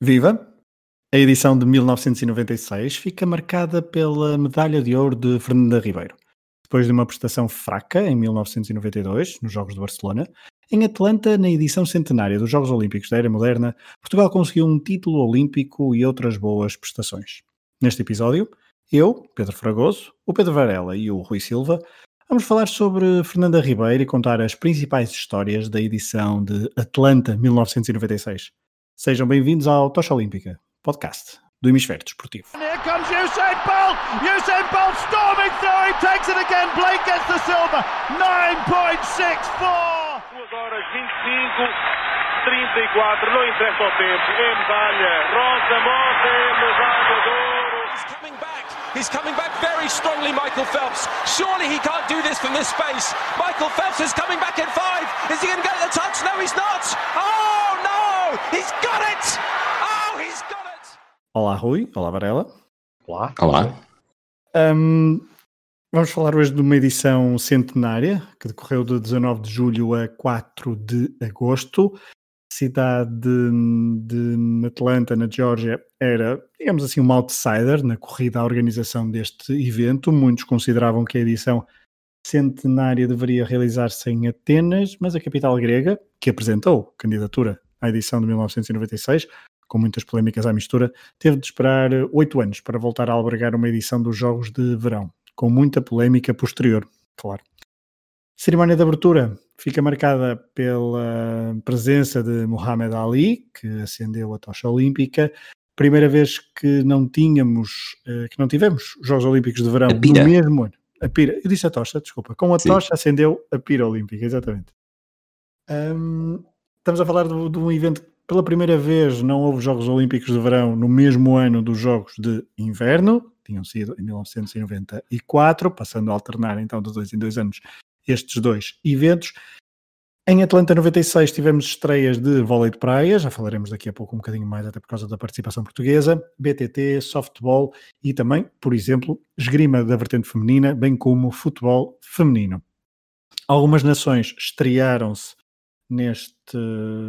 Viva! A edição de 1996 fica marcada pela medalha de ouro de Fernanda Ribeiro. Depois de uma prestação fraca em 1992, nos Jogos de Barcelona, em Atlanta, na edição centenária dos Jogos Olímpicos da Era Moderna, Portugal conseguiu um título olímpico e outras boas prestações. Neste episódio, eu, Pedro Fragoso, o Pedro Varela e o Rui Silva vamos falar sobre Fernanda Ribeiro e contar as principais histórias da edição de Atlanta 1996. Sejam bem-vindos ao Tocha Olímpica, podcast do Hemisfério Desportivo. Here comes Usain Bolt! Usain Bolt storming through, he takes it again, Blake gets the silver, 9.64! 2 horas 25, 34, não interessa o tempo, é medalha, Rosa Mota é medalha de ouro. He's coming back. He's coming back very strongly, Michael Phelps. Surely he can't do this from this space. Michael Phelps is coming back in five. Is he going to get the touch? No, he's not. Oh, Olá Rui, olá Varela. Olá. Olá. Hum, vamos falar hoje de uma edição centenária que decorreu de 19 de julho a 4 de agosto. A cidade de, de Atlanta, na Geórgia, era, digamos assim, uma outsider na corrida à organização deste evento. Muitos consideravam que a edição centenária deveria realizar-se em Atenas, mas a capital grega, que apresentou candidatura à edição de 1996, com muitas polémicas à mistura, teve de esperar oito anos para voltar a albergar uma edição dos Jogos de Verão, com muita polémica posterior, claro. A cerimónia de abertura fica marcada pela presença de Muhammad Ali, que acendeu a tocha olímpica. Primeira vez que não tínhamos, eh, que não tivemos os Jogos Olímpicos de Verão A no mesmo ano. A pira, eu disse a tocha, desculpa. Com a Sim. tocha acendeu a pira olímpica, exatamente. Hum, estamos a falar de, de um evento que pela primeira vez não houve Jogos Olímpicos de Verão no mesmo ano dos Jogos de Inverno, tinham sido em 1994, passando a alternar então de dois em dois anos estes dois eventos. Em Atlanta 96 tivemos estreias de vôlei de praia, já falaremos daqui a pouco um bocadinho mais, até por causa da participação portuguesa, BTT, softball e também, por exemplo, esgrima da vertente feminina, bem como futebol feminino. Algumas nações estrearam-se neste,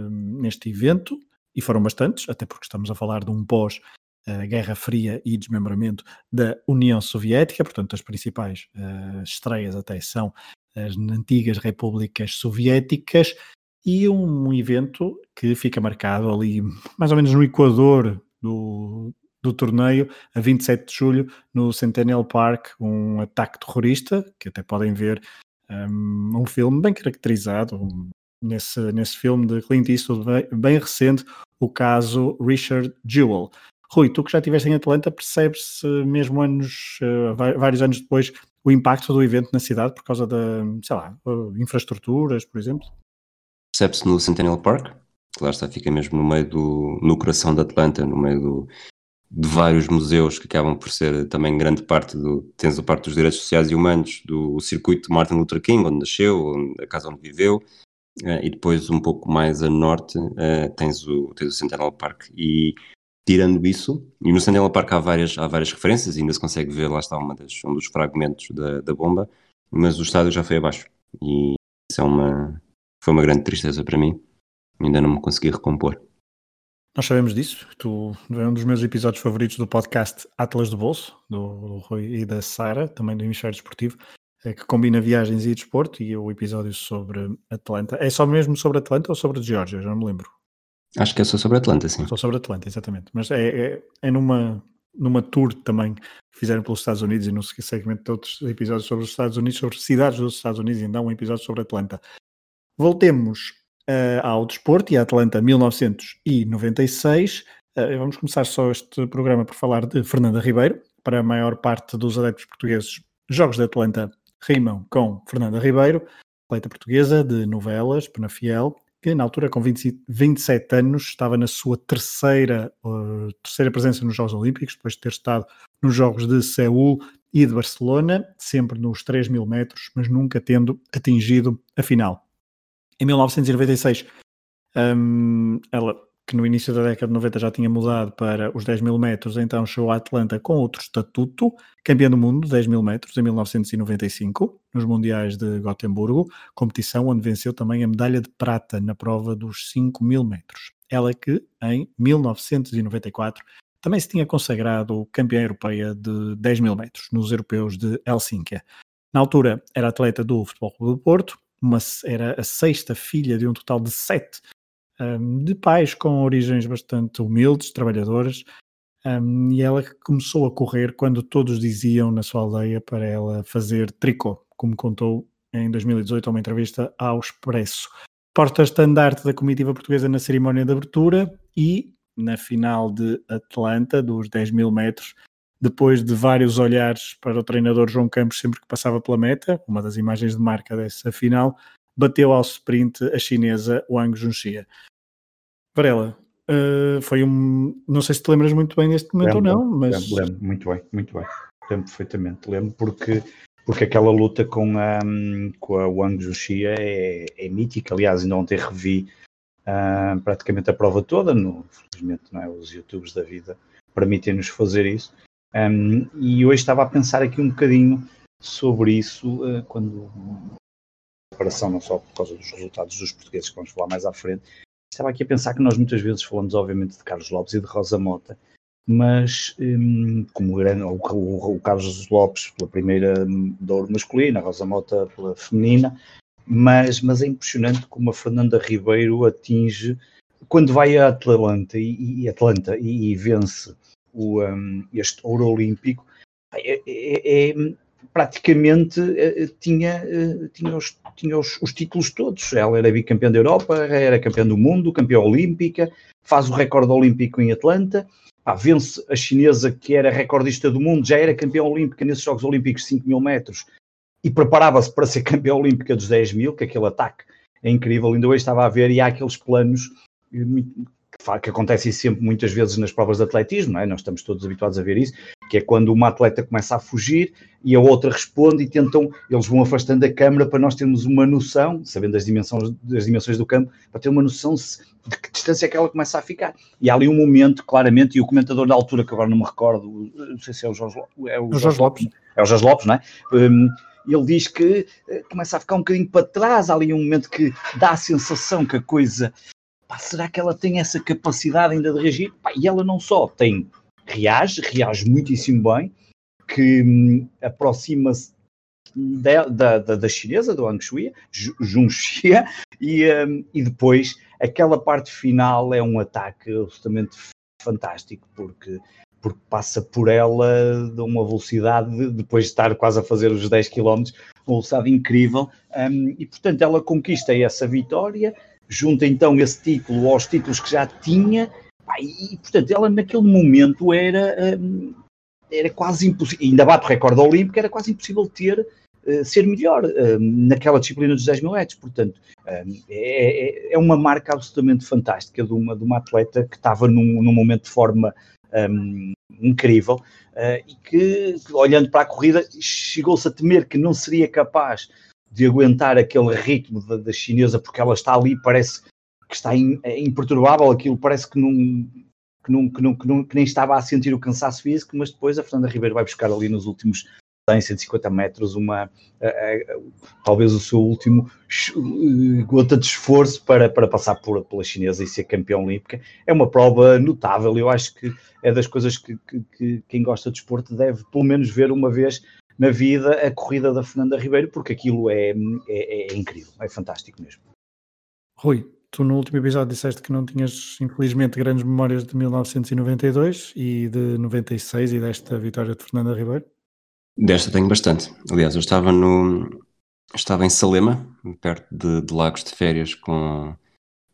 neste evento e foram bastantes, até porque estamos a falar de um pós eh, Guerra Fria e desmembramento da União Soviética, portanto as principais eh, estreias até são as antigas repúblicas soviéticas e um evento que fica marcado ali mais ou menos no equador do, do torneio, a 27 de julho, no Centennial Park, um ataque terrorista, que até podem ver um, um filme bem caracterizado, um, nesse, nesse filme de Clint Eastwood bem, bem recente, o caso Richard Jewell. Rui, tu que já estiveste em Atlanta, percebes-se mesmo anos, eh, vários anos depois, o impacto do evento na cidade por causa da, sei lá, infraestruturas, por exemplo? Percebe-se no Centennial Park, que lá está, fica mesmo no meio do, no coração de Atlanta, no meio do, de vários museus que acabam por ser também grande parte do, tens a parte dos direitos sociais e humanos, do circuito de Martin Luther King, onde nasceu, onde- a casa onde viveu, eh, e depois um pouco mais a norte eh, tens, o, tens o Park. E tirando isso, e no Centennial Park há várias, há várias referências, ainda se consegue ver, lá está uma das, um dos fragmentos da, da bomba, mas o estádio já foi abaixo. E isso é uma, foi uma grande tristeza para mim. Ainda não me consegui recompor. Nós sabemos disso. Tu é um dos meus episódios favoritos do podcast Atlas do Bolso, do, do Rui e da Sara, também do Hemisfério Desportivo, eh, que combina viagens e desporto, e o episódio sobre Atlanta. É só mesmo sobre Atlanta ou sobre Geórgia? Já não me lembro. Acho que é só sobre Atlanta, sim. Só sobre Atlanta, exatamente. Mas é, é, é numa, numa tour também que fizeram pelos Estados Unidos e no segmento de outros episódios sobre os Estados Unidos, sobre cidades dos Estados Unidos, e ainda há um episódio sobre Atlanta. Voltemos eh, ao desporto e a Atlanta 1996. Eh, vamos começar só este programa por falar de Fernanda Ribeiro. Para a maior parte dos adeptos portugueses, Jogos de Atlanta rimam com Fernanda Ribeiro, atleta portuguesa de novelas, Penafiel, que na altura com 20 27 anos estava na sua terceira, uh, terceira presença nos Jogos Olímpicos, depois de ter estado nos Jogos de Seul e de Barcelona, sempre nos 3 mil metros, mas nunca tendo atingido a final. Em 1996, um, ela, que no início da década de 90 já tinha mudado para os 10 mil metros, então chegou a Atlanta com outro estatuto, campeã do mundo de 10 mil metros em 1995, nos Mundiais de Gotemburgo, competição onde venceu também a medalha de prata na prova dos 5 mil metros. ela que, em 1994, também se tinha consagrado campeã europeia de 10 mil metros nos europeus de Helsínquia. Na altura era atleta do Futebol Clube do Porto, era a sexta filha de um total de sete um, de pais com origens bastante humildes, trabalhadoras, um, e ela começou a correr quando todos diziam na sua aldeia para ela fazer tricô, como contou em 2018 a uma entrevista ao Expresso. Porta-estandarte da comitiva portuguesa na cerimónia de abertura e na final de Atlanta, dos 10 mil metros, depois de vários olhares para o treinador João Campos sempre que passava pela meta, uma das imagens de marca dessa final, bateu ao sprint a chinesa Wang Junxia. Varela, uh, foi um. Não sei se te lembras muito bem deste momento lembro, ou não, mas. Lembro, lembro, muito bem, muito bem. Lembro perfeitamente. Lembro porque, porque aquela luta com a, com a Wang Junxia é, é mítica. Aliás, ainda ontem revi uh, praticamente a prova toda. No, felizmente, não é? Os YouTubes da vida permitem-nos fazer isso. Um, e hoje estava a pensar aqui um bocadinho sobre isso, uh, quando comparação não só por causa dos resultados dos portugueses que vamos falar mais à frente, estava aqui a pensar que nós muitas vezes falamos obviamente de Carlos Lopes e de Rosa Mota, mas um, como o, o, o, Carlos Lopes pela primeira hum, da ouro masculina, a Rosa Mota pela feminina, mas, mas é impressionante como a Fernanda Ribeiro atinge quando vai a Atlanta e, e Atlanta e, e vence o, um, este ouro olímpico, é, é, é praticamente uh, tinha, uh, tinha, os, tinha os, os, títulos todos. Ela era bicampeã da Europa, era campeã do mundo, campeã olímpica, faz o recorde olímpico em Atlanta, ah, vence a chinesa que era recordista do mundo, já era campeã olímpica nesses Jogos Olímpicos de 5 mil metros e preparava-se para ser campeã olímpica dos 10 mil, que aquele ataque é incrível. Ainda hoje estava a ver e há aqueles planos que acontece sempre muitas vezes nas provas de atletismo, é? nós estamos todos habituados a ver isso, que é quando uma atleta começa a fugir e a outra responde e tentam, eles vão afastando a câmara para nós termos uma noção, sabendo das dimensões, das dimensões do campo, para ter uma noção de que distância é que ela começa a ficar. E há ali um momento, claramente, e o comentador da altura, que agora não me recordo, não sei se é o Jorge, é o Jorge Lopes, é o Jorge Lopes, não é? Um, ele diz que eh, começa a ficar um bocadinho para trás, há ali um momento que dá a sensação que a coisa pá, será que ela tem essa capacidade ainda de reagir? Pá, e ela não só tem, reage, reage muitíssimo bem, que hum, aproxima-se da, da, da, chinesa, do Ang Shui, e, um, e depois aquela parte final é um ataque absolutamente fantástico, porque, porque passa por ela de uma velocidade, depois de estar quase a fazer os 10 km, uma velocidade incrível, um, e portanto ela conquista essa vitória, junta então esse título aos títulos que já tinha, e, portanto ela naquele momento era, hum, era quase impossível, ainda bate o recorde olímpico, era quase impossível ter, uh, ser melhor hum, naquela disciplina dos 10 mil metros, portanto hum, é, é, é, uma marca absolutamente fantástica de uma, de uma atleta que estava num, num momento de forma um, incrível uh, e que, olhando para a corrida, chegou-se a temer que não seria capaz de aguentar aquele ritmo da, da, chinesa, porque ela está ali, parece que está in, é imperturbável, aquilo parece que não, que, não, que, não, que, não, que nem estava a sentir o cansaço físico, mas depois a Fernanda Ribeiro vai buscar ali nos últimos 100, 150 metros uma, talvez o seu último gota de esforço para, para passar por, pela chinesa e ser campeão olímpica. É uma prova notável, eu acho que é das coisas que, que, que quem gosta de esporte deve pelo menos ver uma vez na vida a corrida da Fernanda Ribeiro, porque aquilo é, é, é incrível, é fantástico mesmo. Rui, tu no último episódio disseste que não tinhas, infelizmente, grandes memórias de 1992 e de 96 e desta vitória de Fernanda Ribeiro? Desta tenho bastante. Aliás, eu estava no. Estava em Salema, perto de, de Lagos de Férias, com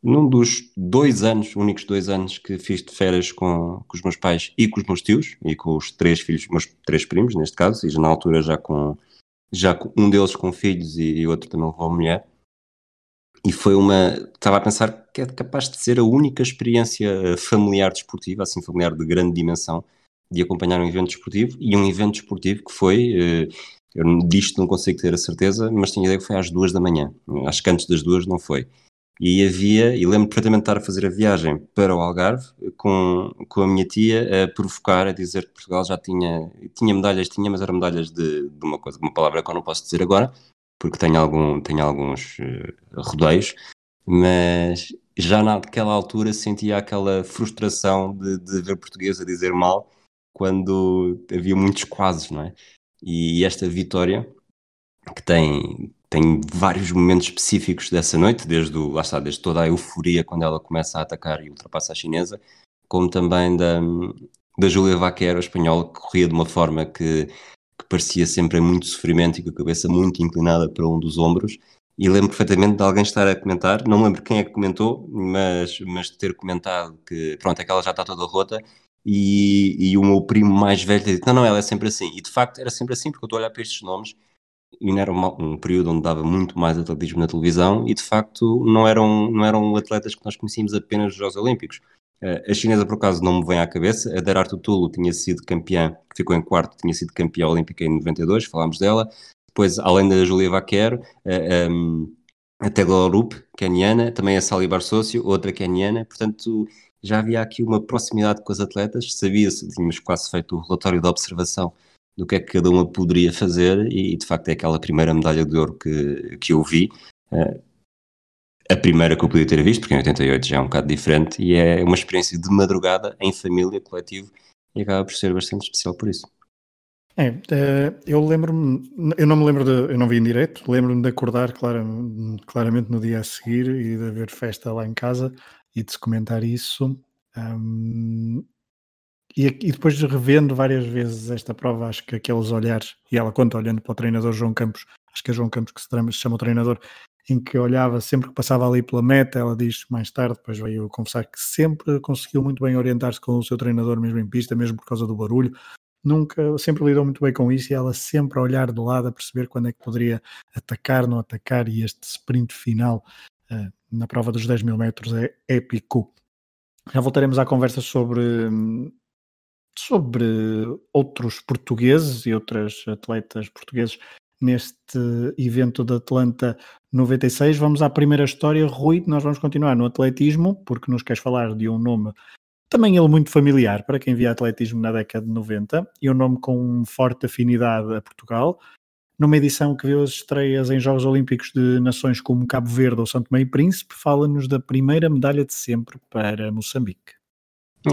num dos dois anos, únicos dois anos que fiz de férias com, com os meus pais e com os meus tios e com os três filhos, meus três primos neste caso, e já na altura já com, já com um deles com filhos e, e outro também levou mulher. E foi uma. Estava a pensar que é capaz de ser a única experiência familiar desportiva, assim, familiar de grande dimensão, de acompanhar um evento desportivo e um evento desportivo que foi. Eh, eu disto não consigo ter a certeza, mas tenho a ideia que foi às duas da manhã. Acho que antes das duas não foi e havia, e lembro perfeitamente de estar a fazer a viagem para o Algarve com, com a minha tia a provocar, a dizer que Portugal já tinha, tinha medalhas, tinha, mas eram medalhas de, de uma coisa, uma palavra que eu não posso dizer agora, porque tenho, algum, tenho alguns uh, rodeios, mas já naquela altura sentia aquela frustração de, de ver português a dizer mal quando havia muitos quases, não é? E esta vitória, que tem, tem vários momentos específicos dessa noite, desde, lá está, desde toda a euforia quando ela começa a atacar e ultrapassa a chinesa, como também da, da Júlia Vaquero, a espanhola, que corria de uma forma que, que parecia sempre muito sofrimento e com a cabeça muito inclinada para um dos ombros. E lembro perfeitamente de alguém estar a comentar, não lembro quem é que comentou, mas, mas ter comentado que pronto, aquela já está toda rota e, e o meu primo mais velho dito, não, não, ela é sempre assim. E de facto era sempre assim, porque eu estou a olhar para estes nomes não era uma, um período onde dava muito mais atletismo na televisão e de facto não eram, não eram atletas que nós conhecíamos apenas dos Jogos Olímpicos. Uh, a chinesa, por acaso, não me vem à cabeça. A Darar Tutulo tinha sido campeã, ficou em quarto, tinha sido campeã olímpica em 92, falámos dela. Depois, além da Julia Vaquero, eh, ehm, a Teglorup, keniana, também a Sally Barsócio, outra keniana. Portanto, já havia aqui uma proximidade com as atletas, sabia-se, tínhamos quase feito o relatório de observação do que é que cada uma poderia fazer e, de facto, é aquela primeira medalha de ouro que, que eu vi. Uh, a primeira que eu podia ter visto, porque em 88 já é um bocado diferente, e é uma experiência de madrugada, em família, coletivo, e acaba por ser bastante especial por isso. É, eh, eu lembro-me, eu não me lembro de, eu não vi em direto, lembro-me de acordar claramente no dia a seguir e de haver festa lá em casa e de se comentar isso. Um, e, e, depois revendo várias vezes esta prova, acho que aqueles olhares, e ela conta olhando para o treinador João Campos, acho que é João Campos que se chama o treinador, em que olhava sempre que passava ali pela meta, ela diz mais tarde, depois veio confessar que sempre conseguiu muito bem orientar-se com o seu treinador mesmo em pista, mesmo por causa do barulho, nunca, sempre lidou muito bem com isso e ela sempre a olhar do lado a perceber quando é que poderia atacar, não atacar e este sprint final uh, na prova dos 10 mil metros é épico. Já voltaremos à conversa sobre sobre outros portugueses e outras atletas portugueses neste evento de Atlanta 96. Vamos à primeira história, Rui. Nós vamos continuar no atletismo, porque nos queres falar de um nome também ele muito familiar para quem via atletismo na década de 90 e um nome com forte afinidade a Portugal. Numa edição que viu as estreias em Jogos Olímpicos de nações como Cabo Verde ou Santo Meio Príncipe, fala-nos da primeira medalha de sempre para Moçambique.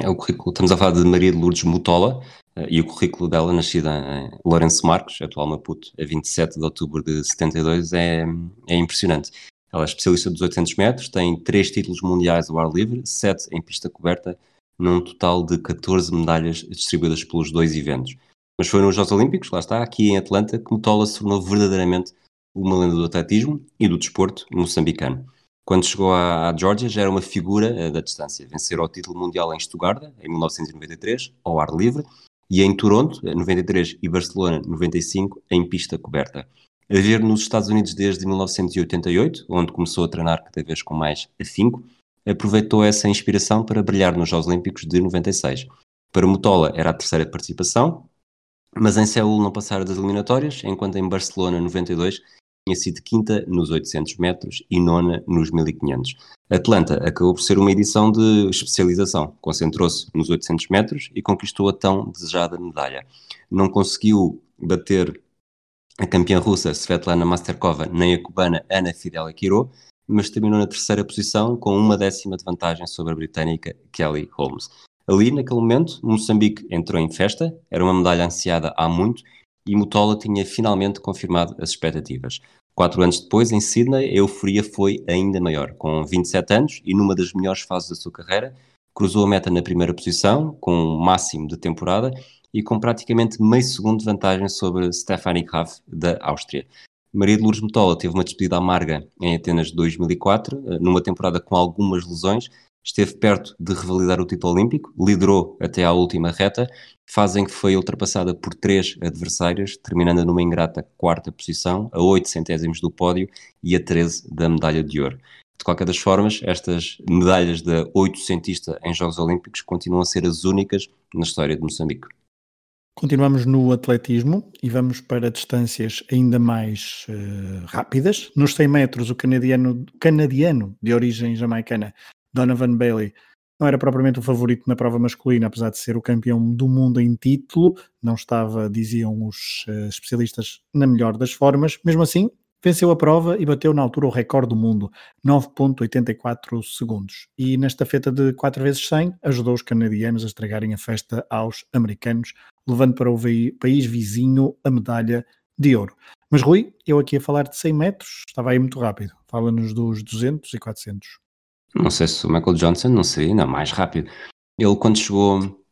É o currículo, estamos a falar de Maria de Lourdes Mutola eh, e o currículo dela, nascida em Lourenço Marcos, atual Maputo, a 27 de outubro de 72, é, é impressionante. Ela é especialista dos 800 metros, tem três títulos mundiais ao ar livre, sete em pista coberta, num total de 14 medalhas distribuídas pelos dois eventos. Mas foi nos Jogos Olímpicos, lá está, aqui em Atlanta, que Mutola se tornou verdadeiramente uma lenda do atletismo e do desporto moçambicano. Quando chegou à, à Georgia já era uma figura uh, da distância. Vencer o título mundial em Stuttgart, em 1993, ao ar livre, e em Toronto, 93, e Barcelona, 95, em pista coberta. A ver nos Estados Unidos desde 1988, onde começou a treinar cada vez com mais afinco, aproveitou essa inspiração para brilhar nos Jogos Olímpicos de 96. Para Mutola era a terceira participação, mas em Seul não passaram das eliminatórias, enquanto em Barcelona 92 tinha sido quinta nos 800 metros e nona nos 1500. Atlanta acabou por ser uma edição de especialização, concentrou-se nos 800 metros e conquistou a tão desejada medalha. Não conseguiu bater a campeã russa Svetlana Masterkova nem a cubana Ana Fidel Quiro, mas terminou na terceira posição com uma décima de vantagem sobre a britânica Kelly Holmes. Ali, naquele momento, Moçambique entrou em festa, era uma medalha ansiada há muito e Mutola tinha finalmente confirmado as expectativas. Quatro anos depois, em Sydney, a euforia foi ainda maior. Com 27 anos e numa das melhores fases da sua carreira, cruzou a meta na primeira posição, com um máximo de temporada e com praticamente meio segundo de vantagem sobre Stephanie Graf, da Áustria. Maria de Lourdes Mutola teve uma despedida amarga em Atenas de 2004, eh, numa temporada com algumas lesões, esteve perto de revalidar o título olímpico, liderou até à última reta, fazem que foi ultrapassada por três adversários, terminando numa ingrata quarta posição, a 8 centésimos do pódio e a 13 da medalha de ouro. De qualquer das formas, estas medalhas da oitocentista em Jogos Olímpicos continuam a ser as únicas na história de Moçambique. Continuamos no atletismo e vamos para distâncias ainda mais uh, rápidas. Nos 100 metros, o canadiano, canadiano de origem jamaicana Donovan Bailey não era propriamente o favorito na prova masculina, apesar de ser o campeão do mundo em título, não estava, diziam os uh, especialistas, na melhor das formas. Mesmo assim, venceu a prova e bateu na altura o recorde do mundo, 9.84 segundos. E nesta feta de 4 vezes 100 ajudou os canadianos a estragarem a festa aos americanos, levando para o país vizinho a medalha de ouro. Mas Rui, eu aqui a falar de 100 metros, estava aí muito rápido. Fala-nos dos 200 e 400. Não sei se o Michael Johnson não seria ainda mais rápido. Ele quando chegou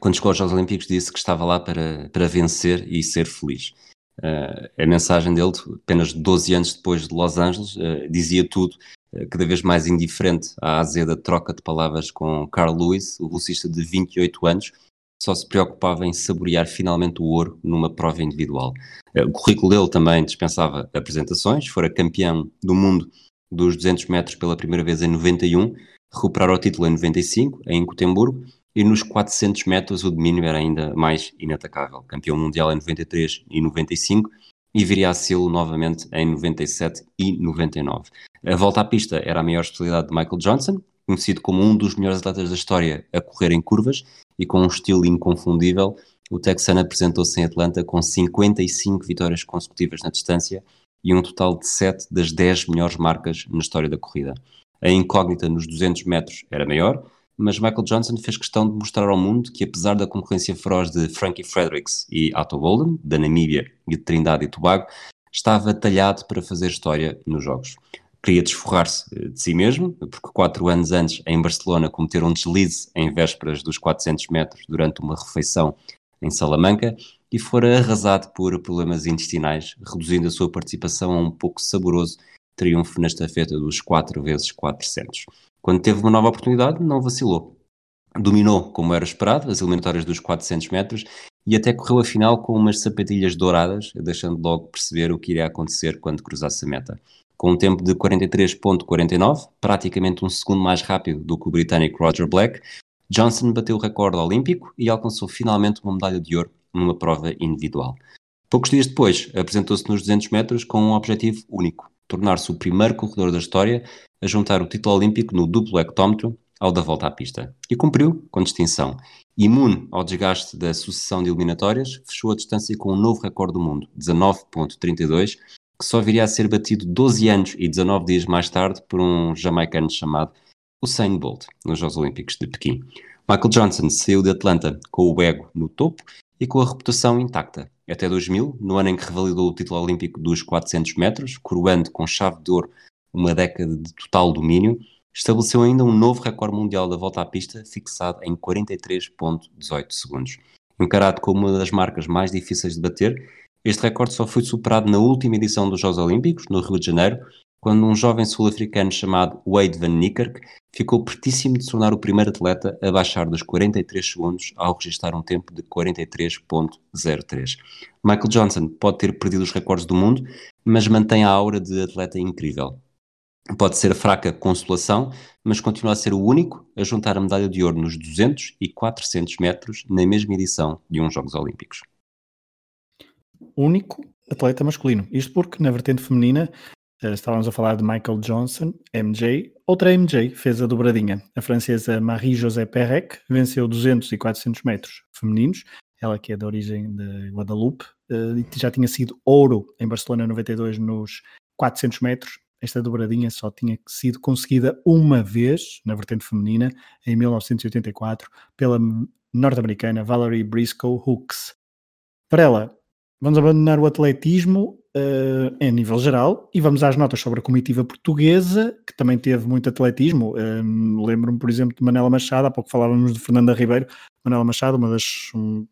quando chegou aos Jogos Olímpicos disse que estava lá para, para vencer e ser feliz. Uh, a mensagem dele, apenas 12 anos depois de Los Angeles, uh, dizia tudo, uh, cada vez mais indiferente à azeda troca de palavras com Carl Lewis, o velocista de 28 anos, só se preocupava em saborear finalmente o ouro numa prova individual. o currículo dele também dispensava apresentações, fora campeão do mundo dos 200 metros pela primeira vez em 91, recuperar o título em 95, em Gotemburgo, e nos 400 metros o domínio era ainda mais inatacável. Campeão mundial em 93 e 95 e viria a ser novamente em 97 e 99. A volta à pista era a maior especialidade de Michael Johnson, conhecido como um dos melhores atletas da história a correr em curvas e com um estilo inconfundível. O texano apresentou-se em Atlanta com 55 vitórias consecutivas na distância e um total de 7 das 10 melhores marcas na história da corrida. A incógnita nos 200 metros era maior, mas Michael Johnson fez questão de mostrar ao mundo que, apesar da concorrência feroz de Frankie Fredericks e Otto Bolden, da Namíbia e de Trindade e Tobago, estava talhado para fazer história nos Jogos. Queria desforrar-se eh, de si mesmo, porque quatro anos antes, em Barcelona, cometeram um deslize em vésperas dos 400 metros durante uma refeição em Salamanca e fora arrasado por problemas intestinais, reduzindo a sua participação a um pouco saboroso triunfo na estafeta dos 4 vezes 400. Quando teve uma nova oportunidade, não vacilou. Dominou, como era esperado, as eliminatórias dos 400 metros e até correu a final com umas sapatilhas douradas, deixando logo perceber o que iria acontecer quando cruzasse a meta. Com um tempo de 43.49, praticamente um segundo mais rápido do que o britânico Roger Black, Johnson bateu o recorde olímpico e alcançou finalmente uma medalha de ouro numa prova individual. Poucos dias depois, apresentou-se nos 200 metros com um objetivo único: tornar-se o primeiro corredor da história a juntar o título olímpico no duplo hectómetro ao da volta à pista. E cumpriu com distinção. Imune ao desgaste da sucessão de eliminatórias, fechou a distância com um novo recorde do mundo, 19.32, que só viria a ser batido 12 anos e 19 dias mais tarde por um jamaicano chamado Usain Bolt, nos Jogos Olímpicos de Pequim. Michael Johnson saiu de Atlanta com o ego no topo e com a reputação intacta. Até 2000, no ano em que revalidou o título olímpico dos 400 metros, coroando com chave de ouro uma década de total domínio, estabeleceu ainda um novo recorde mundial da volta à pista, fixado em 43,18 segundos. Encarado como uma das marcas mais difíceis de bater, este recorde só foi superado na última edição dos Jogos Olímpicos, no Rio de Janeiro, quando um jovem sul-africano chamado Wade Van Niekerk ficou pertíssimo de se tornar o primeiro atleta a baixar dos 43 segundos ao registrar um tempo de 43.03. Michael Johnson pode ter perdido os recordes do mundo, mas mantém a aura de atleta incrível. Pode ser fraca consolação, mas continua a ser o único a juntar a medalha de ouro nos 200 e 400 metros na mesma edição de uns Jogos Olímpicos. Único atleta masculino. Isto porque na vertente feminina estávamos a falar de Michael Johnson, MJ. Outra MJ fez a dobradinha. A francesa Marie-José Perrec venceu 200 e 400 metros femininos. Ela que é de origem de Guadalupe, eh, já tinha sido ouro em Barcelona 92 nos 400 metros esta dobradinha só tinha sido conseguida uma vez, na vertente feminina, em 1984, pela norte-americana Valerie Briscoe Hooks. Para ela, vamos abandonar o atletismo uh, em nível geral e vamos às notas sobre a comitiva portuguesa, que também teve muito atletismo. Uh, Lembro-me, por exemplo, de Manela Machado, há pouco falávamos de Fernanda Ribeiro. Manela Machado, uma das, um,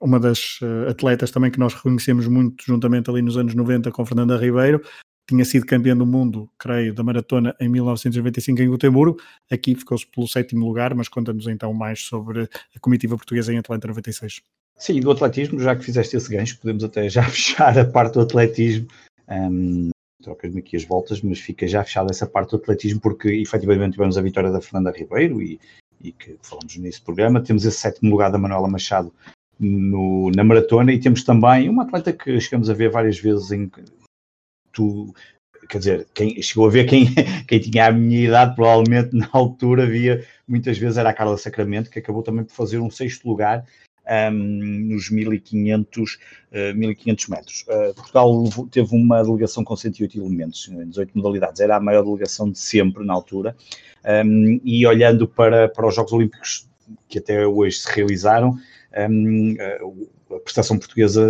uma das uh, atletas também que nós reconhecemos muito juntamente ali nos anos 90 com Fernanda Ribeiro, tinha sido campeão do mundo, creio, da maratona em 1995 em Gotemburgo. Aqui ficou-se pelo sétimo lugar, mas conta-nos então mais sobre a comitiva portuguesa em Atlanta 96. Sim, do atletismo, já que fizeste esse gancho, podemos até já fechar a parte do atletismo. Um, Trocas-me aqui as voltas, mas fica já fechada essa parte do atletismo, porque efetivamente tivemos a vitória da Fernanda Ribeiro e, e que falamos nesse programa. Temos esse sétimo lugar da Manuela Machado no, na maratona e temos também uma atleta que chegamos a ver várias vezes em, tu, quer dizer, quem chegou a ver quem, quem tinha a minha idade, provavelmente na altura via, muitas vezes era a Carla Sacramento, que acabou também por fazer um sexto lugar um, nos 1500, uh, 1500 metros. Uh, Portugal teve uma delegação com 108 elementos, em 18 modalidades, era a maior delegação de sempre na altura, um, e olhando para, para os Jogos Olímpicos que até hoje se realizaram, um, a prestação portuguesa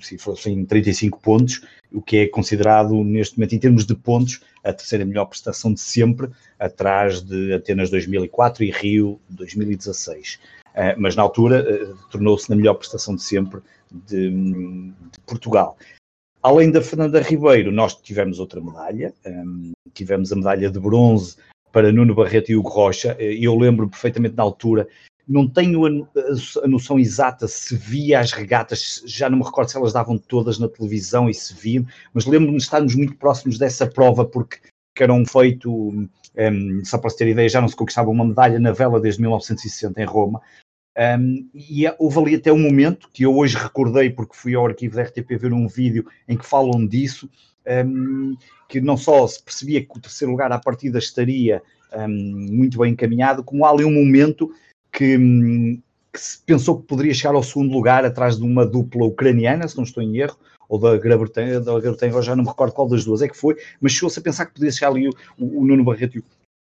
se fossem 35 pontos, o que é considerado neste momento, em termos de pontos, a terceira melhor prestação de sempre, atrás de Atenas 2004 e Rio 2016. Uh, mas na altura uh, tornou-se na melhor prestação de sempre de, de, Portugal. Além da Fernanda Ribeiro, nós tivemos outra medalha, um, tivemos a medalha de bronze para Nuno Barreto e Hugo Rocha, e eu lembro perfeitamente na altura não tenho a, noção exata se via as regatas, já não me recordo se elas davam todas na televisão e se viam, mas lembro-me de estarmos muito próximos dessa prova porque que eram feito, um, só para se ter ideia, já não se conquistava uma medalha na vela desde 1960 em Roma. Um, e houve ali até um momento que eu hoje recordei, porque fui ao arquivo da RTP ver um vídeo em que falam disso, um, que não só se percebia que o terceiro lugar à partida estaria um, muito bem encaminhado, como há ali um momento que, que se pensou que poderia chegar ao segundo lugar atrás de uma dupla ucraniana, se não estou em erro, ou da Grã-Bretanha, da Grã-Bretanha, já não me recordo qual das duas é que foi, mas chegou-se a pensar que podia chegar ali o, o, Nuno Barreto e o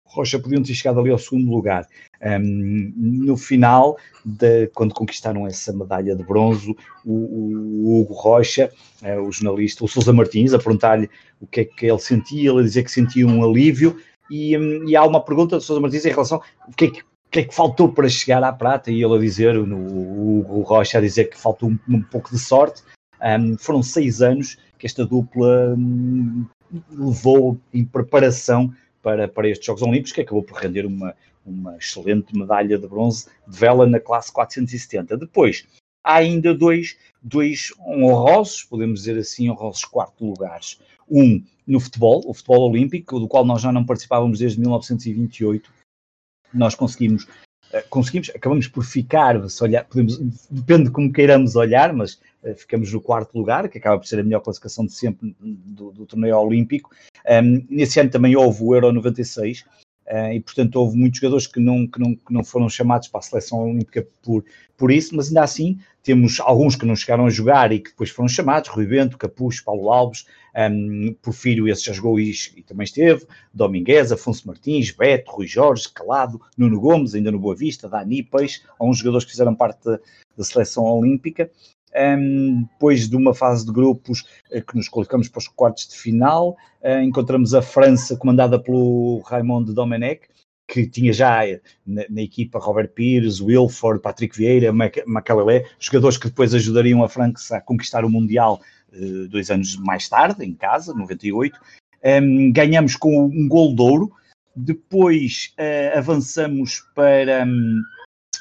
Rocha podiam ter chegado ali ao segundo lugar. Um, no final, de, quando conquistaram essa medalha de bronze, o, o Hugo Rocha, uh, o jornalista, o Sousa Martins, a perguntar-lhe o que é que ele sentia, ele a dizer que sentia um alívio, e, um, e há uma pergunta de Sousa Martins em relação ao que é que que é que faltou para chegar à prata? E ele a dizer, no, o, o Rocha a dizer que faltou um, um pouco de sorte. Foram seis anos que esta dupla um, levou em preparação para, para estes Jogos Olímpicos, que acabou por render uma, uma excelente medalha de bronze de vela na classe 470. Depois, há ainda dois, dois honrosos, podemos dizer assim, honrosos quarto lugares. Um no futebol, o futebol olímpico, do qual nós já não participávamos desde 1928, nós conseguimos, eh, conseguimos, acabamos por ficar, se olhar, podemos, depende de como queiramos olhar, mas ficamos no quarto lugar, que acaba por ser a melhor classificação de sempre do, do torneio olímpico. Um, nesse ano também houve o Euro 96, Uh, e portanto houve muitos jogadores que não, que, não, que não foram chamados para a seleção olímpica por, por isso, mas ainda assim temos alguns que não chegaram a jogar e que depois foram chamados, Rui Bento, Capucho, Paulo Alves, um, Porfírio, esse já jogou e, e, também esteve, Domingues, Afonso Martins, Beto, Rui Jorge, Calado, Nuno Gomes, ainda no Boa Vista, Dani Peixe, alguns jogadores que fizeram parte da, da seleção olímpica, um, depois de uma fase de grupos uh, que nos qualificamos para os quartos de final, uh, encontramos a França comandada pelo Raymond Domenech, que tinha já eh, na, na, equipa Robert Pires, Wilford, Patrick Vieira, Macalelé, jogadores que depois ajudariam a França a conquistar o Mundial uh, dois anos mais tarde, em casa, 98. Um, ganhamos com um gol de ouro, depois avançamos para um,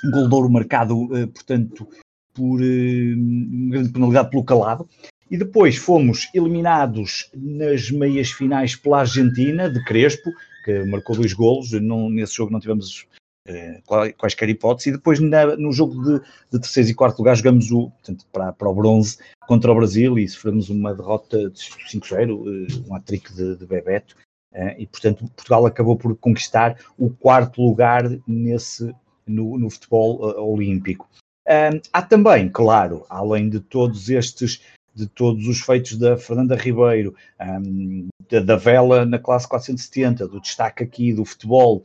um gol de ouro marcado, portanto, por uh, grande penalidade pelo calado. E depois fomos eliminados nas meias finais pela Argentina, de Crespo, que marcou dois golos. Não, nesse jogo não tivemos uh, quaisquer hipóteses. E depois na, no jogo de, de terceiro e quarto lugar jogamos o, portanto, para, para o bronze contra o Brasil e sofremos uma derrota de 5-0, uh, um hat-trick de, de Bebeto. Uh, e portanto Portugal acabou por conquistar o quarto lugar nesse no, no futebol olímpico. Um, há também, claro, além de todos estes, de todos os feitos da Fernanda Ribeiro, um, da, da, vela na classe 470, do destaque aqui do futebol,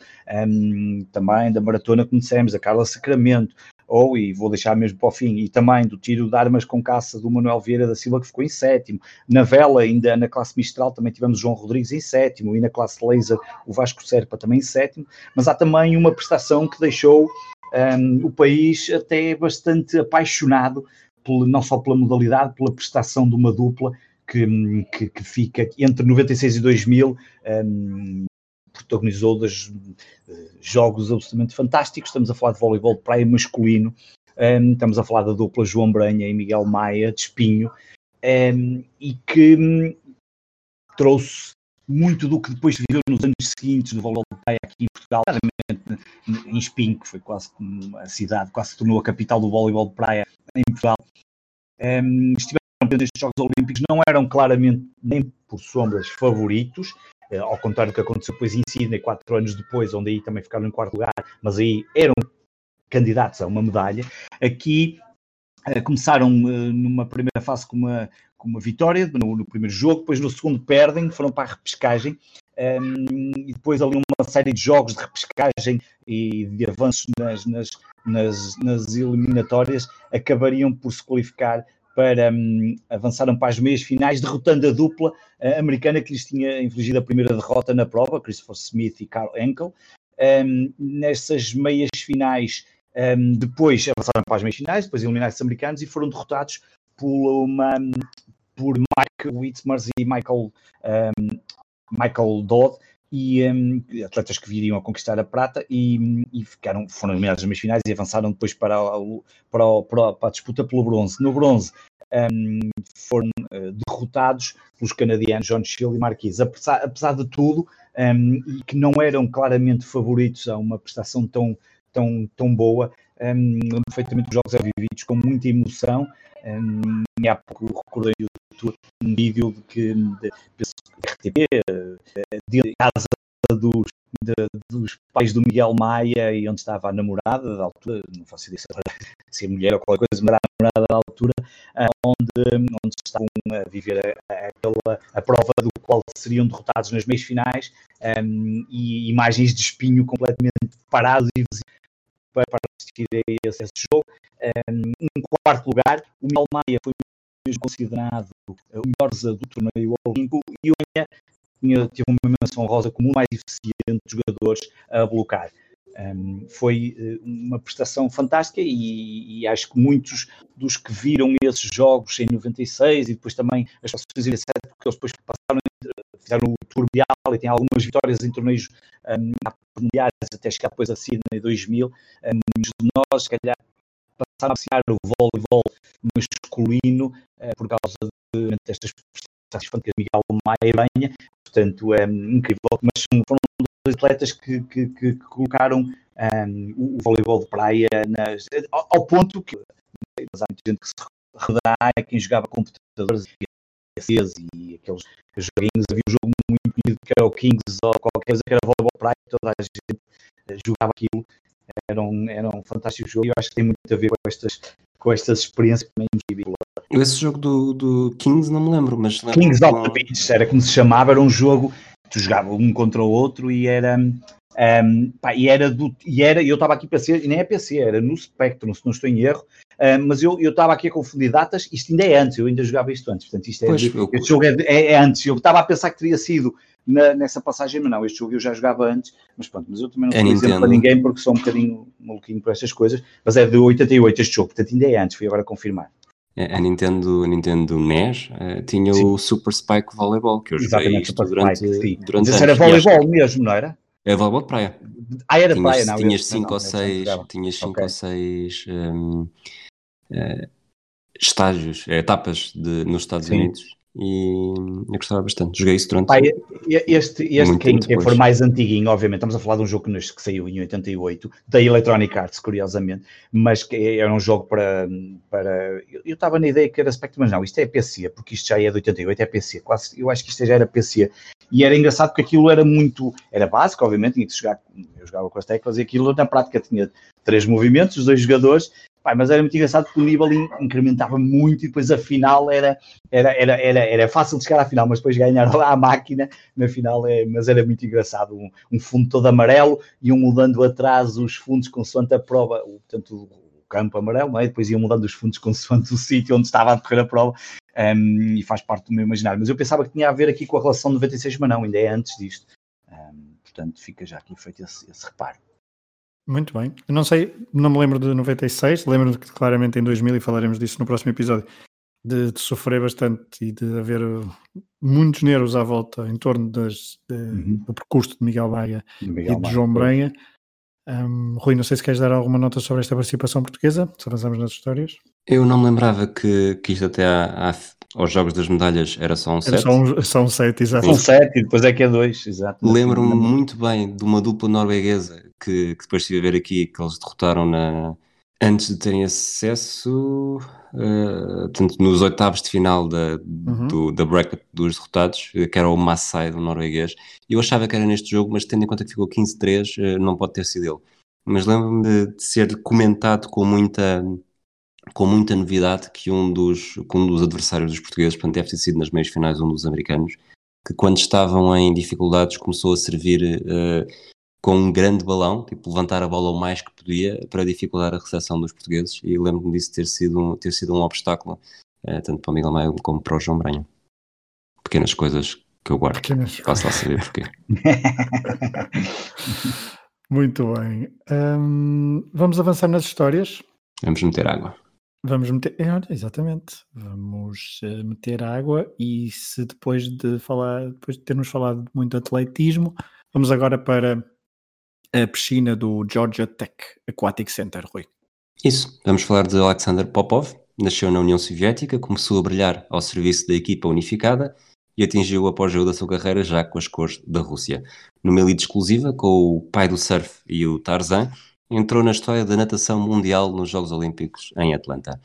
um, também da maratona que conhecemos, a Carla Sacramento, ou, e vou deixar mesmo para o fim, e também do tiro de armas com caça do Manuel Vieira da Silva, que ficou em sétimo. Na vela, ainda na classe Mistral, também tivemos João Rodrigues em sétimo, e na classe Laser, o Vasco Serpa também em sétimo, mas há também uma prestação que deixou um, o país até é bastante apaixonado, não só pela modalidade, pela prestação de uma dupla que, que, que fica entre 96 e 2000, um, protagonizou dos uh, jogos absolutamente fantásticos. Estamos a falar de voleibol de praia masculino, um, estamos a falar da dupla João Branha e Miguel Maia, de Espinho, um, e que um, trouxe muito do que depois viveu nos anos seguintes do praia aqui em Portugal, em Espinho, que foi quase a cidade, quase se tornou a capital do voleibol de praia em Portugal. Um, estiveram presentes estes Jogos Olímpicos, não eram claramente nem por sombras favoritos, uh, ao contrário do que aconteceu depois em Sydney, quatro anos depois, onde aí também ficaram em quarto lugar, mas aí eram candidatos a uma medalha. Aqui uh, começaram uh, numa primeira fase com uma, com uma vitória no, no, primeiro jogo, depois no segundo perdem, foram para a repescagem. Um, e depois ali uma série de jogos de repescagem e de avanços nas, nas, nas, nas eliminatórias acabariam por se qualificar para um, avançaram para as meias finais, derrotando a dupla uh, americana que lhes tinha infligido a primeira derrota na prova, Christopher Smith e Carl Enkel. Um, nessas meias finais, um, depois avançaram para as meias finais, depois eliminaram os americanos e foram derrotados por, uma, por Mike Whitmers e Michael, Michael Dodd, e um, atletas que viriam a conquistar a prata e, e ficaram, foram eliminados nas finais e avançaram depois para, o, para, o, para, a disputa pelo bronze. No bronze um, foram uh, derrotados pelos canadianos John Shield e Marquis. Apesar, apesar de tudo, um, e que não eram claramente favoritos a uma prestação tão, tão, tão boa, um, perfeitamente os jogos eram vividos com muita emoção. Um, e há pouco recordei um vídeo de que de, RTP, de casa dos, de, dos pais do Miguel Maia e onde estava a namorada da altura, não faço ideia se é mulher ou qualquer coisa, mas era a namorada da altura, ah, onde, onde estavam a viver a, a, a prova do qual seriam derrotados nas meias finais um, e imagens de espinho completamente parados e para, para assistir a esse, esse jogo. Um, em quarto lugar, o Miguel Maia foi considerado o melhor do torneio olímpico e o Maia tinha, teve uma menção rosa como o mais eficiente de jogadores a blocar. Um, foi eh, uma prestação fantástica e, e, acho que muitos dos que viram esses jogos em 96 e depois também as situações em 97, porque eles depois passaram, fizeram o Tour Mundial e têm algumas vitórias em torneios um, mundiais até chegar depois a Sydney 2000, um, muitos de nós, se calhar, passaram a o voleibol masculino uh, por causa de, destas prestações fantásticas de Miguel Maia Banha, portanto é incrível, mas foram dois atletas que, que, que colocaram um, o, voleibol de praia nas, ao, ao, ponto que mas há muita gente que se redá quem jogava computadores e aqueles joguinhos, havia um jogo muito conhecido que era o Kings ou qualquer coisa que era voleibol praia, toda a gente eh, jogava aquilo, era um, era um fantástico jogo e eu acho que tem muito a ver com estas, com estas experiências também Esse jogo do, do Kings não me lembro, mas Kings of the Beach era como se chamava, era um jogo tu jogava um contra o outro e era um, pá, e era do, e era, eu estava aqui PC, e nem é PC, era no Spectrum, se não estou em erro, um, mas eu estava aqui a confundir datas, isto ainda é antes, eu ainda jogava isto antes, portanto isto é, pois, eu... este jogo é, é, é, antes, eu estava a pensar que teria sido na, nessa passagem, mas não, este jogo eu já jogava antes, mas pronto, mas eu também não é sou exemplo para ninguém porque sou um bocadinho maluquinho por estas coisas, mas é de 88 este jogo, portanto ainda é antes, fui agora confirmar. É, a Nintendo, a Nintendo NES uh, tinha sim. o Super Spike Volleyball, que eu joguei isto durante, Spike, durante Mas era voleibol mesmo, não era? É voleibol de praia. Ah, era de praia, não. Tinhas 5 ou 6 tinhas cinco okay. ou seis um, uh, estágios, etapas de, nos Estados sim. Unidos e eu gostava bastante. Joguei isso durante. Pai, este, este quem, quem for mais antiguinho, obviamente, estamos a falar de um jogo que, que saiu em 88, da Electronic Arts, curiosamente, mas que era um jogo para. para eu estava na ideia que era Spectrum, mas não, isto é PC, porque isto já é de 88, é PC, quase, eu acho que isto já era PC. E era engraçado porque aquilo era muito. Era básico, obviamente, tinha que jogar. Eu jogava com as teclas e aquilo na prática tinha três movimentos, os dois jogadores, Pai, mas era muito engraçado porque o nível incrementava muito e depois a final era, era, era, era, era fácil de chegar à final, mas depois ganhar lá a máquina na final, é, mas era muito engraçado. Um, um fundo todo amarelo, iam mudando atrás os fundos consoante a prova, portanto, o campo amarelo, é? depois iam mudando os fundos consoante o sítio onde estava a decorrer a prova. Um, e faz parte do meu imaginário. Mas eu pensava que tinha a ver aqui com a relação de 96, mas não, ainda é antes disto. Um, portanto, fica já aqui feito esse, esse reparo. Muito bem. Eu não sei, não me lembro de 96, lembro que claramente em 2000, e falaremos disso no próximo episódio, de, de sofrer bastante e de haver uh, muitos nervos à volta em torno das, de, uhum. do percurso de Miguel Baia Miguel e de João Brenha. Um, Rui, não sei se queres dar alguma nota sobre esta participação portuguesa, se avançamos nas histórias. Eu não me lembrava que, que isto até há, há aos Jogos das Medalhas era só um set. Era só um, só um set, exato. Um set e depois é que é dois, exato. Lembro-me muito bem de uma dupla norueguesa que, que depois estive a ver aqui, que eles derrotaram na, antes de terem acesso, uh, portanto, nos oitavos de final da, uhum. do, da bracket dos derrotados, que era o Massai do norueguês. Eu achava que era neste jogo, mas tendo em conta que ficou 15-3, uh, não pode ter sido ele. mas lembro-me de, de, ser comentado com muita, com muita novidade que um dos, que um dos adversários dos portugueses, portanto deve ter sido nas meias finais um dos americanos, que quando estavam em dificuldades começou a servir uh, com um grande balão, tipo levantar a bola o mais que podia para dificultar a recepção dos portugueses e lembro-me disso ter sido um, ter sido um obstáculo uh, tanto para o Miguel Maio como para o João Branho. Pequenas coisas que eu guardo. Pequenas... Faço lá saber porquê. Muito bem. Um, vamos avançar nas histórias. Vamos meter água. Vamos meter, é, exatamente. Vamos uh, meter água e se depois de falar, depois de termos falado muito de atletismo, vamos agora para a piscina do Georgia Tech Aquatic Center, Rui. Isso, vamos falar de Alexander Popov. Nasceu na União Soviética, começou a brilhar ao serviço da equipa unificada e atingiu o apogeu da sua carreira já com as cores da Rússia. Numa elite exclusiva, com o pai do surf e o Tarzan, entrou na história da natação mundial nos Jogos Olímpicos em Atlanta.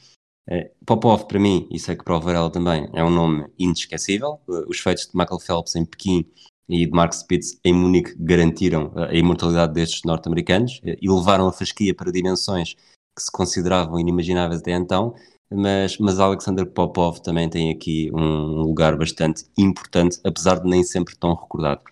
Eh, Popov, para mim, e sei que para o Varela também, é um nome inesquecível. Eh, os feitos de Michael Phelps em Pequim e de Mark Spitz em Munique garantiram eh, a imortalidade destes norte-americanos e levaram a fasquia para dimensões que se consideravam inimagináveis até então, mas, mas Alexander Popov também tem aqui um lugar bastante importante, apesar de nem sempre tão recordado.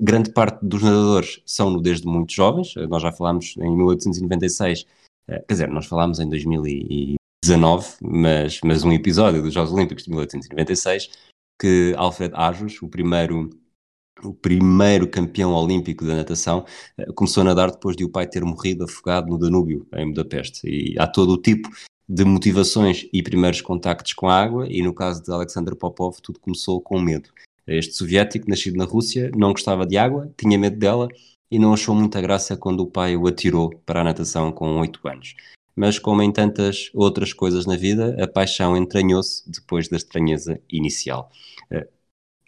Grande parte dos nadadores são desde muito jovens, nós já falámos em 1896, eh, quer dizer, nós falámos em 2019, mas, mas um episódio dos Jogos Olímpicos de 1896, que Alfred Ajos, o primeiro o primeiro campeão olímpico da natação, eh, começou a nadar depois de o pai ter morrido afogado no Danúbio, em Budapeste. E há todo o tipo de motivações e primeiros contactos com a água, e no caso de Alexander Popov, tudo começou com medo. Este soviético, nascido na Rússia, não gostava de água, tinha medo dela e não achou muita graça quando o pai o atirou para a natação com 8 anos. Mas, como em tantas outras coisas na vida, a paixão entranhou-se depois da estranheza inicial. Eh,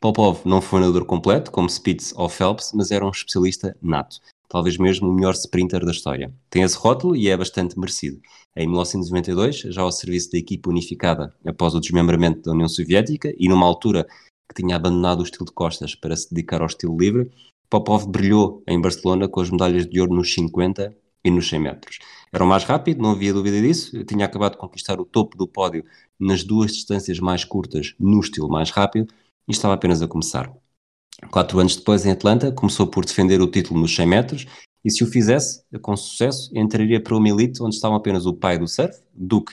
Popov não foi um nadador completo, como Spitz ou Phelps, mas era um especialista nato talvez mesmo o melhor sprinter da história. Tem esse rótulo e é bastante merecido. Em 1992, já ao serviço da equipe unificada após o desmembramento da União Soviética e numa altura que tinha abandonado o estilo de costas para se dedicar ao estilo livre, Popov brilhou em Barcelona com as medalhas de ouro nos 50 e nos 100 metros. Era o mais rápido, não havia dúvida disso. Eu tinha acabado de conquistar o topo do pódio nas duas distâncias mais curtas, no estilo mais rápido, e estava apenas a começar. Quatro anos depois, em Atlanta, começou por defender o título nos 100 metros e, se o fizesse, com sucesso, entraria para uma elite onde estavam apenas o pai do surf, Duke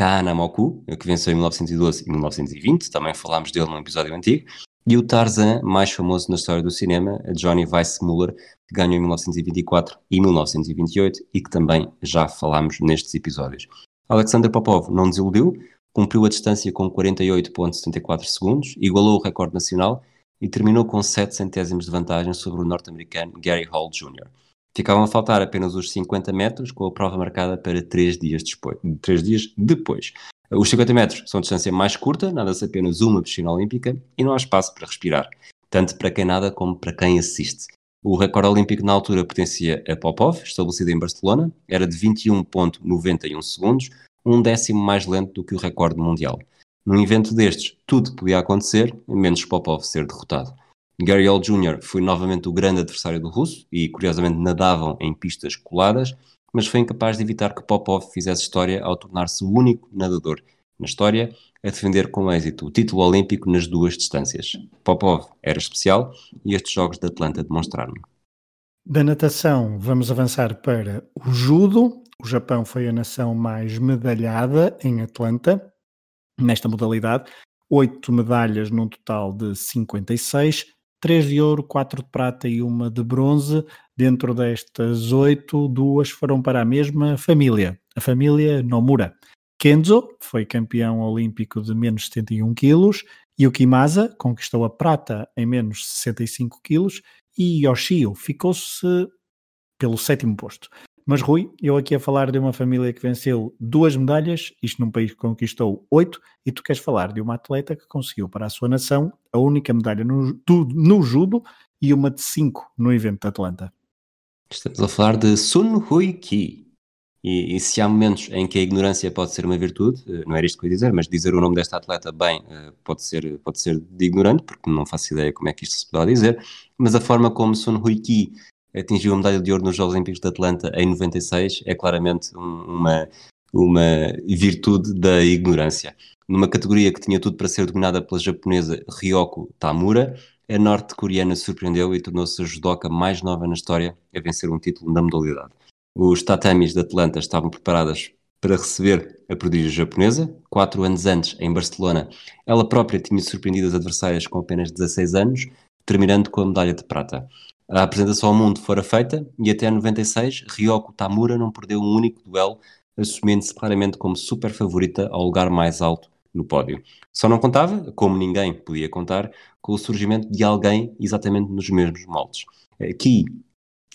Kahanamoku, que venceu em 1912 e 1920, também falámos dele num episódio antigo, e o Tarzan, mais famoso na história do cinema, Johnny Weissmuller, que ganhou em 1924 e 1928 e que também já falámos nestes episódios. Alexander Popov não desiludiu, cumpriu a distância com 48,74 segundos, igualou o recorde nacional e terminou com 7 centésimos de vantagem sobre o norte-americano Gary Hall Jr. Ficavam a faltar apenas os 50 metros, com a prova marcada para 3 dias, depois, 3 dias depois. Os 50 metros são distância mais curta, nada-se apenas uma piscina olímpica e não há espaço para respirar, tanto para quem nada como para quem assiste. O recorde olímpico na altura pertencia a Popov, estabelecido em Barcelona, era de 21,91 segundos, um décimo mais lento do que o recorde mundial. Num evento destes, tudo podia acontecer, menos Popov ser derrotado. Gary Hall Jr. foi novamente o grande adversário do russo e, curiosamente, nadavam em pistas coladas, mas foi incapaz de evitar que Popov fizesse história ao tornar-se o único nadador na história a defender com êxito o título olímpico nas duas distâncias. Popov era especial e estes Jogos de Atlanta demonstraram. Da natação, vamos avançar para o judo. O Japão foi a nação mais medalhada em Atlanta nesta modalidade. Oito medalhas num total de 56, três de ouro, quatro de prata e uma de bronze. Dentro destas oito, duas foram para a mesma família, a família Nomura. Kenzo foi campeão olímpico de menos 71 quilos, Yukimasa conquistou a prata em menos 65 quilos e Yoshio ficou-se pelo sétimo posto. Mas Rui, eu aqui a falar de uma família que venceu duas medalhas, isto num país que conquistou oito, e tu queres falar de uma atleta que conseguiu para a sua nação a única medalha no, do, no judo e uma de cinco no evento de Atlanta. Estamos a falar de Sun Hui Ki. E, e, se há momentos em que a ignorância pode ser uma virtude, eh, não era isto que eu ia dizer, mas dizer o nome desta atleta bem eh, pode ser, pode ser de ignorante, porque não faço ideia como é que isto se pode dizer, mas a forma como Sun Hui Ki atingiu a medalha de ouro nos Jogos Olímpicos de Atlanta em 96 é claramente um, uma, uma virtude da ignorância. Numa categoria que tinha tudo para ser dominada pela japonesa Ryoko Tamura, a norte-coreana surpreendeu e tornou-se a judoca mais nova na história a vencer um título na modalidade. Os tatamis de Atlanta estavam preparadas para receber a prodígio japonesa. Quatro anos antes, em Barcelona, ela própria tinha surpreendido as adversárias com apenas 16 anos, terminando com a medalha de prata. A apresentação ao mundo fora feita e até 96, Ryoko Tamura não perdeu um único duelo, assumindo-se claramente como super favorita ao lugar mais alto no pódio. Só não contava, como ninguém podia contar, com o surgimento de alguém exatamente nos mesmos moldes. Aqui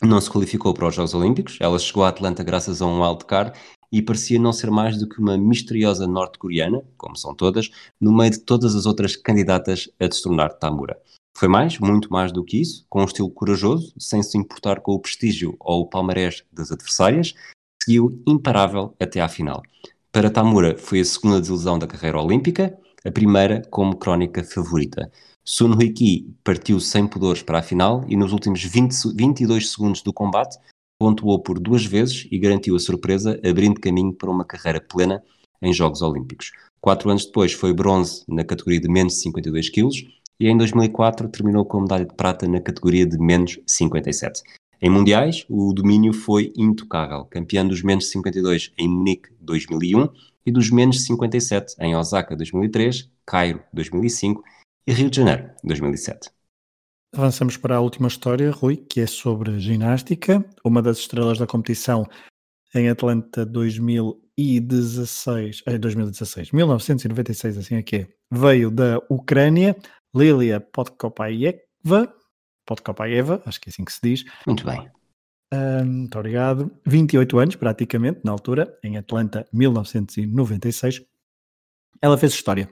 não se qualificou para os Jogos Olímpicos, ela chegou a Atlanta graças a um wildcard e parecia não ser mais do que uma misteriosa norte-coreana, como são todas, no meio de todas as outras candidatas a destronar Tamura. Foi mais, muito mais do que isso, com um estilo corajoso, sem se importar com o prestígio ou o palmarés das adversárias, seguiu imparável até à final. Para Tamura foi a segunda desilusão da carreira olímpica, a primeira como crónica favorita. Sun Hui-ki partiu sem pudores para a final e nos últimos 20, 22 segundos do combate pontuou por duas vezes e garantiu a surpresa, abrindo caminho para uma carreira plena em Jogos Olímpicos. Quatro anos depois foi bronze na categoria de menos de 52 quilos e em 2004 terminou com a medalha de prata na categoria de menos 57. Em mundiais, o domínio foi intocável, campeão dos menos 52 em Munique 2001 e dos menos 57 em Osaka 2003, Cairo 2005 e Rio de Janeiro 2007. Avançamos para a última história, Rui, que é sobre ginástica. Uma das estrelas da competição em Atlanta 2016, eh, 2016, 1996, assim é que é, veio da Ucrânia, Lilia Podkopayeva, Podkopayeva, acho que é assim que se diz. Muito bem. Muito obrigado. 28 anos, praticamente, na altura, em Atlanta, 1996. Ela fez história.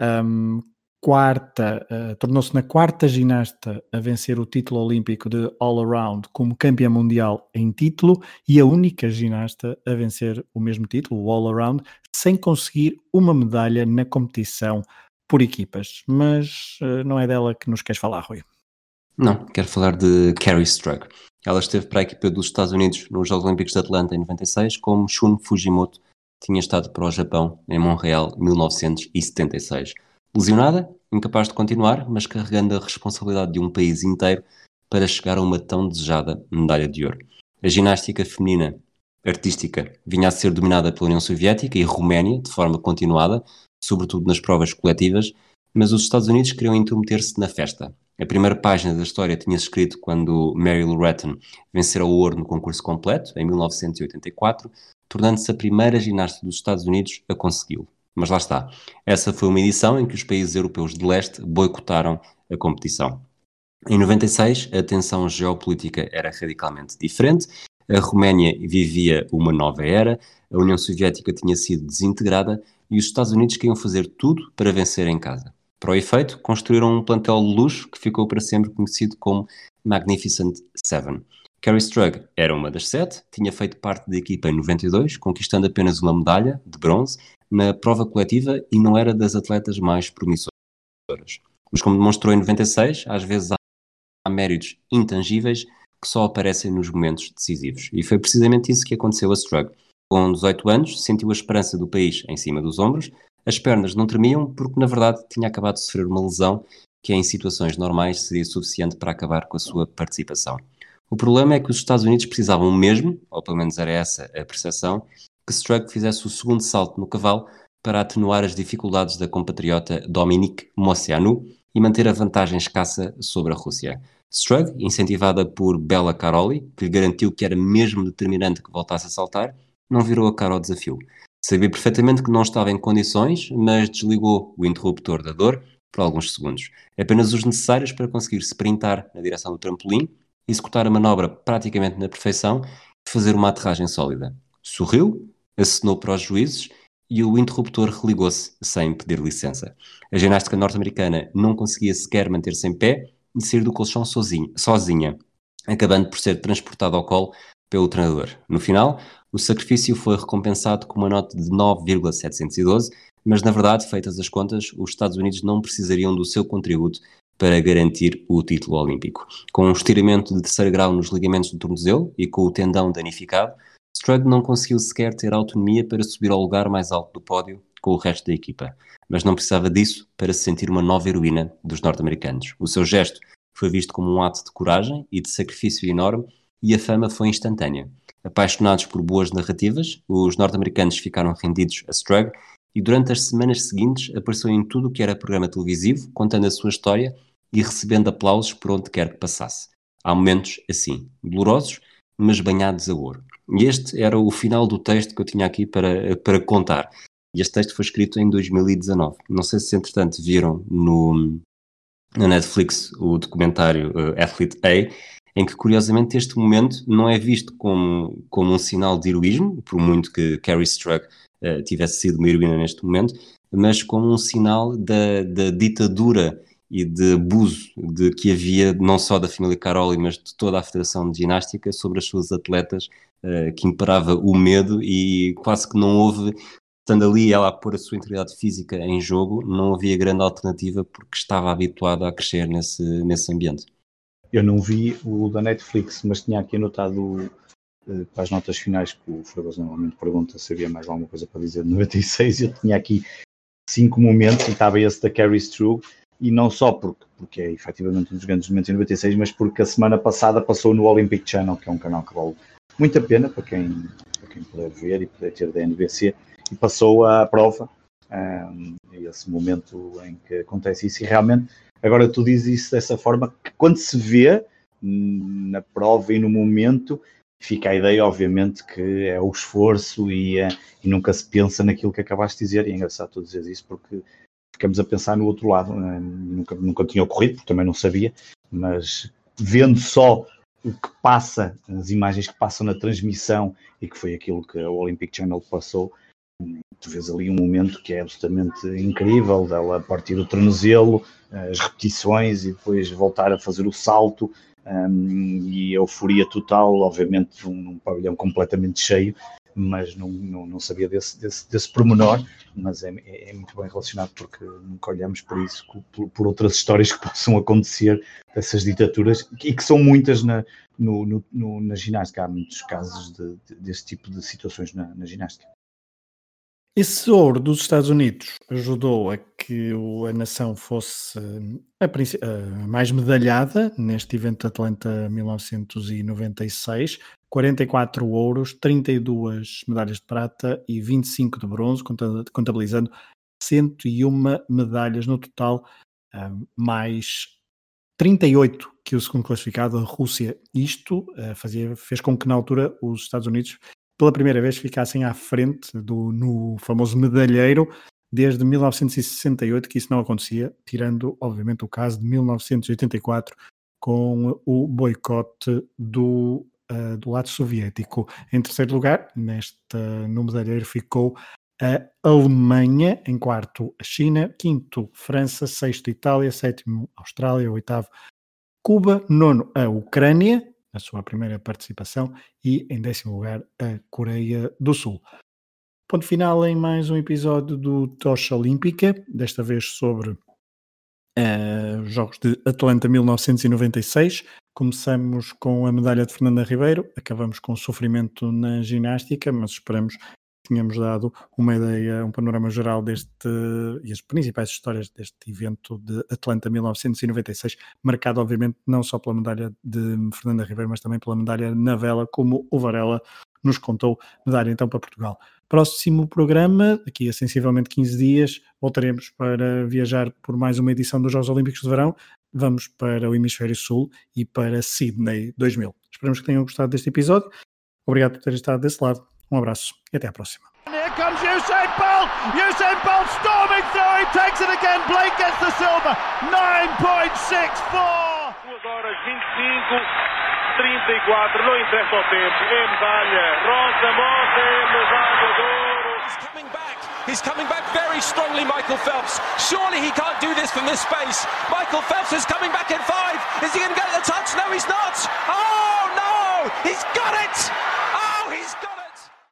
Um, quarta, uh, tornou-se na quarta ginasta a vencer o título olímpico de All Around como campeã mundial em título e a única ginasta a vencer o mesmo título, o All Around, sem conseguir uma medalha na competição por equipas. Mas uh, não é dela que nos queres falar, Rui. Não, quero falar de Carrie Strug. Ela esteve para a equipa dos Estados Unidos nos Jogos Olímpicos de Atlanta em 96, como Shun Fujimoto tinha estado para o Japão em Montreal 1976. Lesionada, incapaz de continuar, mas carregando a responsabilidade de um país inteiro para chegar a uma tão desejada medalha de ouro. A ginástica feminina artística vinha a ser dominada pela União Soviética e Roménia de forma continuada, sobretudo nas provas coletivas, mas os Estados Unidos queriam intrometer-se na festa. A primeira página da história tinha-se escrito quando Mary Lou Retton vencera o ouro no concurso completo, em 1984, tornando-se a primeira ginasta dos Estados Unidos a consegui-lo. Mas lá está. Essa foi uma edição em que os países europeus de leste boicotaram a competição. Em 96, a tensão geopolítica era radicalmente diferente. A Roménia vivia uma nova era, a União Soviética tinha sido desintegrada e os Estados Unidos queriam fazer tudo para vencer em casa. Para o efeito, construíram um plantel de luxo que ficou para sempre conhecido como Magnificent Seven. Carrie Strug era uma das sete, tinha feito parte da equipa em 92, conquistando apenas uma medalha de bronze na prova coletiva e não era das atletas mais promissoras. Mas como demonstrou em 96, às vezes há méritos intangíveis que só aparecem nos momentos decisivos. E foi precisamente isso que aconteceu a Strug. Com 18 anos, sentiu a esperança do país em cima dos ombros, as pernas não tremiam porque, na verdade, tinha acabado de sofrer uma lesão que, em situações normais, seria suficiente para acabar com a sua participação. O problema é que os Estados Unidos precisavam mesmo, ou pelo menos era essa a percepção, que Strug fizesse o segundo salto no cavalo para atenuar as dificuldades da compatriota Dominique Moceanu e manter a vantagem escassa sobre a Rússia. Strug, incentivada por Bella Caroli, que lhe garantiu que era mesmo determinante que voltasse a saltar, não virou a cara ao desafio. Sabia perfeitamente que não estava em condições, mas desligou o interruptor da dor por alguns segundos. Apenas os necessários para conseguir sprintar na direção do trampolim, executar a manobra praticamente na perfeição e fazer uma aterragem sólida. Sorriu, acenou para os juízes e o interruptor religou-se sem pedir licença. A ginástica norte-americana não conseguia sequer manter-se em pé e sair do colchão sozinha, sozinha, acabando por ser transportada ao colo pelo treinador. No final, o sacrifício foi recompensado com uma nota de 9,712, mas na verdade, feitas as contas, os Estados Unidos não precisariam do seu contributo para garantir o título olímpico. Com um estiramento de terceiro grau nos ligamentos do tornozelo e com o tendão danificado, Strug não conseguiu sequer ter autonomia para subir ao lugar mais alto do pódio com o resto da equipa, mas não precisava disso para se sentir uma nova heroína dos norte-americanos. O seu gesto foi visto como um ato de coragem e de sacrifício enorme e a fama foi instantânea. Apaixonados por boas narrativas, os norte-americanos ficaram rendidos a Strug e durante as semanas seguintes apareceu em tudo o que era programa televisivo, contando a sua história e recebendo aplausos por onde quer que passasse. Há momentos assim, dolorosos, mas banhados a ouro. E este era o final do texto que eu tinha aqui para, para contar. E este texto foi escrito em 2019. Não sei se, entretanto, viram no, na Netflix o documentário uh, Athlete A, em que, curiosamente, este momento não é visto como, como um sinal de heroísmo, por muito que Carrie Strug uh, tivesse sido uma heroína neste momento, mas como um sinal da, da ditadura e de abuso de que havia não só da família Caroli, mas de toda a Federação de Ginástica sobre as suas atletas, uh, que imperava o medo e quase que não houve, estando ali ela a pôr a sua integridade física em jogo, não havia grande alternativa porque estava habituada a crescer nesse, nesse ambiente. Eu não vi o da Netflix, mas tinha aqui anotado uh, para as notas finais que o Fragoso normalmente pergunta se havia mais alguma coisa para dizer de 96. Eu tinha aqui cinco momentos e estava esse da Carrie Strug e não só porque, porque é efetivamente um dos grandes momentos em 96, mas porque a semana passada passou no Olympic Channel, que é um canal que vale muito a pena para quem, para quem puder ver e puder ter da NBC, passou a prova, um, esse momento em que acontece isso, e realmente, agora tu dizes isso dessa forma, que quando se vê hum, na prova e no momento, fica a ideia, obviamente, que é o esforço e, é, e nunca se pensa naquilo que acabaste de dizer, e é engraçado tu dizer isso, porque ficamos a pensar no outro lado. Né? Nunca, nunca tinha ocorrido, porque também não sabia, mas vendo só o que passa, as imagens que passam na transmissão e que foi aquilo que o Olympic Channel passou, tu vês ali um momento que é absolutamente incrível, dela partir o tornozelo, as repetições e depois voltar a fazer o salto um, e a euforia total, obviamente num, num pavilhão completamente cheio mas não, não, não sabia desse, desse, desse pormenor, mas é, é, é, muito bem relacionado porque nunca olhamos por isso, por, por, outras histórias que possam acontecer dessas ditaduras e que são muitas na, no, no, no, na ginástica. Há muitos casos de, de, desse tipo de situações na, na ginástica. Esse ouro dos Estados Unidos ajudou a que a nação fosse a, mais medalhada neste evento de Atlanta 1996, 44 ouros, 32 medalhas de prata e 25 de bronze, contabilizando 101 medalhas no total, ah, mais 38 que o segundo classificado, a Rússia. Isto ah, fazia, fez com que na altura os Estados Unidos pela primeira vez ficassem à frente do, no famoso medalheiro desde 1968 que isso não acontecia, tirando obviamente o caso de 1984 com o boicote do, uh, do lado soviético. Em terceiro lugar, neste, no medalheiro ficou a Alemanha, em quarto a China, quinto França, sexto Itália, sétimo Austrália, oitavo Cuba, nono a Ucrânia, a sua primeira participação, e em décimo lugar a Coreia do Sul. Ponto final em mais um episódio do Tocha Olímpica, desta vez sobre uh, os Jogos de Atlanta 1996. Começamos com a medalha de Fernanda Ribeiro, acabamos com o sofrimento na ginástica, mas esperamos tínhamos dado uma ideia, um panorama geral deste e as principais histórias deste evento de Atlanta 1996, marcado obviamente não só pela medalha de Fernanda Ribeiro, mas também pela medalha na vela, como o Varela nos contou, medalha então para Portugal. Próximo programa, daqui a sensivelmente 15 dias, voltaremos para viajar por mais uma edição dos Jogos Olímpicos de Verão. Vamos para o Hemisfério Sul e para Sydney 2000. Esperamos que tenham gostado deste episódio. Obrigado por terem estado desse lado. Um abraço e até à próxima. Here comes Usain Bolt. Usain Bolt storming through. He takes it again. Blake gets the silver. 9.64. 2 horas 25, 34. Não interessa o tempo. É medalha. Rosa Mota medalha de ouro. He's coming back. He's coming back very strongly, Michael Phelps. Surely he can't do this from this space. Michael Phelps is coming back in five. Is he going to get the touch? No, he's not. Oh, no. He's got it. Oh, he's got